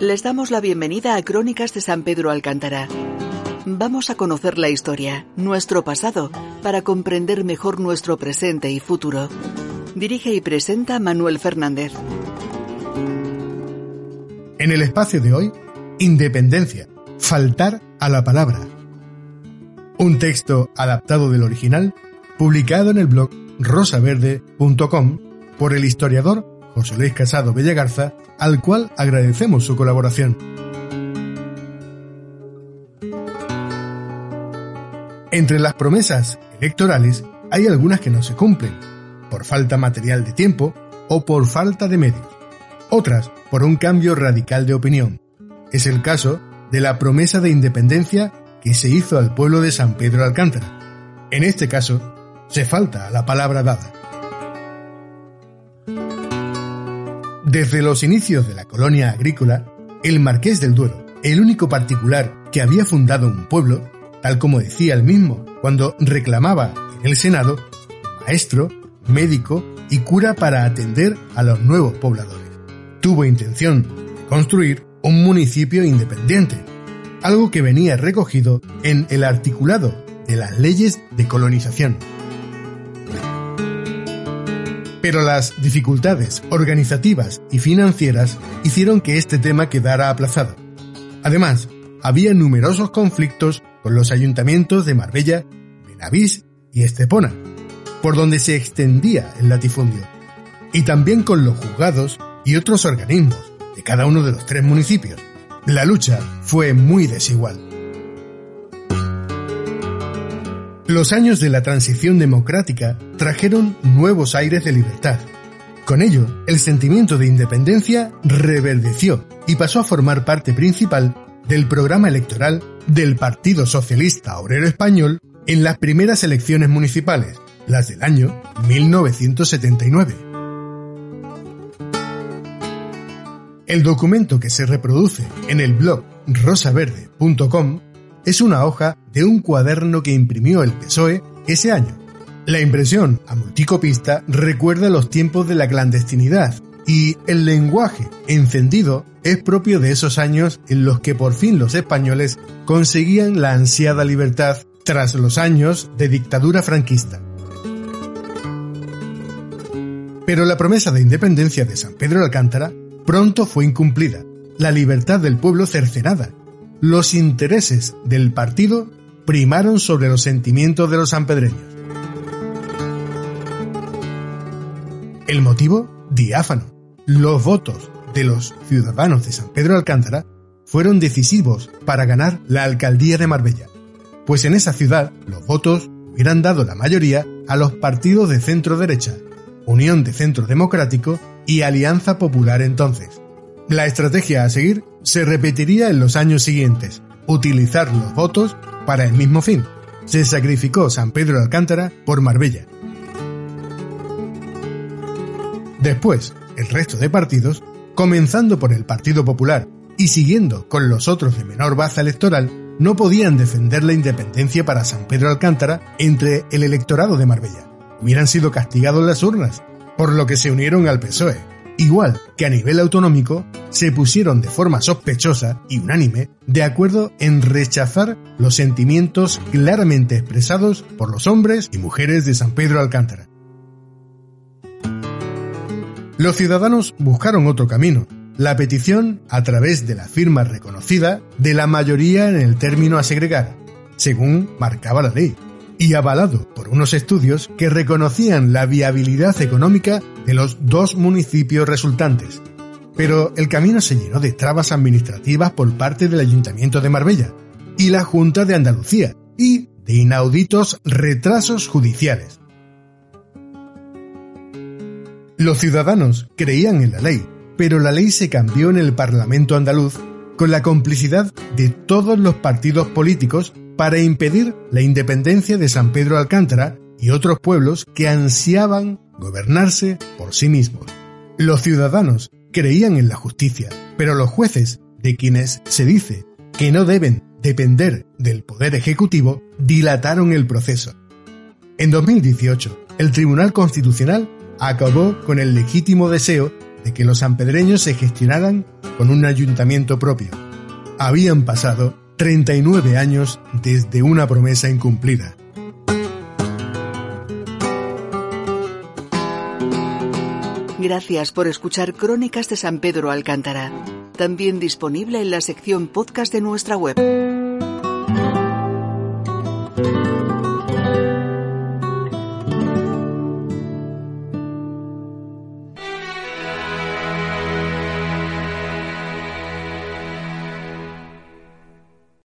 Les damos la bienvenida a Crónicas de San Pedro Alcántara. Vamos a conocer la historia, nuestro pasado, para comprender mejor nuestro presente y futuro. Dirige y presenta Manuel Fernández. En el espacio de hoy, Independencia, faltar a la palabra. Un texto adaptado del original, publicado en el blog rosaverde.com por el historiador José Luis Casado Bellagarza, al cual agradecemos su colaboración. Entre las promesas electorales hay algunas que no se cumplen, por falta material de tiempo o por falta de medios. Otras por un cambio radical de opinión. Es el caso de la promesa de independencia que se hizo al pueblo de San Pedro Alcántara. En este caso, se falta la palabra dada. Desde los inicios de la colonia agrícola, el marqués del Duero, el único particular que había fundado un pueblo, tal como decía él mismo cuando reclamaba en el Senado, maestro, médico y cura para atender a los nuevos pobladores. Tuvo intención de construir un municipio independiente, algo que venía recogido en el articulado de las leyes de colonización pero las dificultades organizativas y financieras hicieron que este tema quedara aplazado. Además, había numerosos conflictos con los ayuntamientos de Marbella, Benavís y Estepona, por donde se extendía el latifundio, y también con los juzgados y otros organismos de cada uno de los tres municipios. La lucha fue muy desigual. Los años de la transición democrática trajeron nuevos aires de libertad. Con ello, el sentimiento de independencia reverdeció y pasó a formar parte principal del programa electoral del Partido Socialista Obrero Español en las primeras elecciones municipales, las del año 1979. El documento que se reproduce en el blog rosaverde.com es una hoja de un cuaderno que imprimió el PSOE ese año. La impresión a multicopista recuerda los tiempos de la clandestinidad y el lenguaje encendido es propio de esos años en los que por fin los españoles conseguían la ansiada libertad tras los años de dictadura franquista. Pero la promesa de independencia de San Pedro de Alcántara pronto fue incumplida, la libertad del pueblo cercenada los intereses del partido primaron sobre los sentimientos de los sanpedreños. El motivo, diáfano. Los votos de los ciudadanos de San Pedro Alcántara fueron decisivos para ganar la alcaldía de Marbella, pues en esa ciudad los votos hubieran dado la mayoría a los partidos de centro derecha, Unión de Centro Democrático y Alianza Popular entonces. La estrategia a seguir se repetiría en los años siguientes, utilizar los votos para el mismo fin. Se sacrificó San Pedro de Alcántara por Marbella. Después, el resto de partidos, comenzando por el Partido Popular y siguiendo con los otros de menor baza electoral, no podían defender la independencia para San Pedro Alcántara entre el electorado de Marbella. Hubieran sido castigados las urnas, por lo que se unieron al PSOE, igual que a nivel autonómico, se pusieron de forma sospechosa y unánime de acuerdo en rechazar los sentimientos claramente expresados por los hombres y mujeres de San Pedro Alcántara. Los ciudadanos buscaron otro camino, la petición a través de la firma reconocida de la mayoría en el término a segregar, según marcaba la ley y avalado por unos estudios que reconocían la viabilidad económica de los dos municipios resultantes. Pero el camino se llenó de trabas administrativas por parte del Ayuntamiento de Marbella y la Junta de Andalucía y de inauditos retrasos judiciales. Los ciudadanos creían en la ley, pero la ley se cambió en el Parlamento andaluz con la complicidad de todos los partidos políticos para impedir la independencia de San Pedro Alcántara y otros pueblos que ansiaban gobernarse por sí mismos. Los ciudadanos creían en la justicia, pero los jueces, de quienes se dice que no deben depender del Poder Ejecutivo, dilataron el proceso. En 2018, el Tribunal Constitucional acabó con el legítimo deseo de que los sanpedreños se gestionaran con un ayuntamiento propio. Habían pasado 39 años desde una promesa incumplida. Gracias por escuchar Crónicas de San Pedro Alcántara, también disponible en la sección podcast de nuestra web.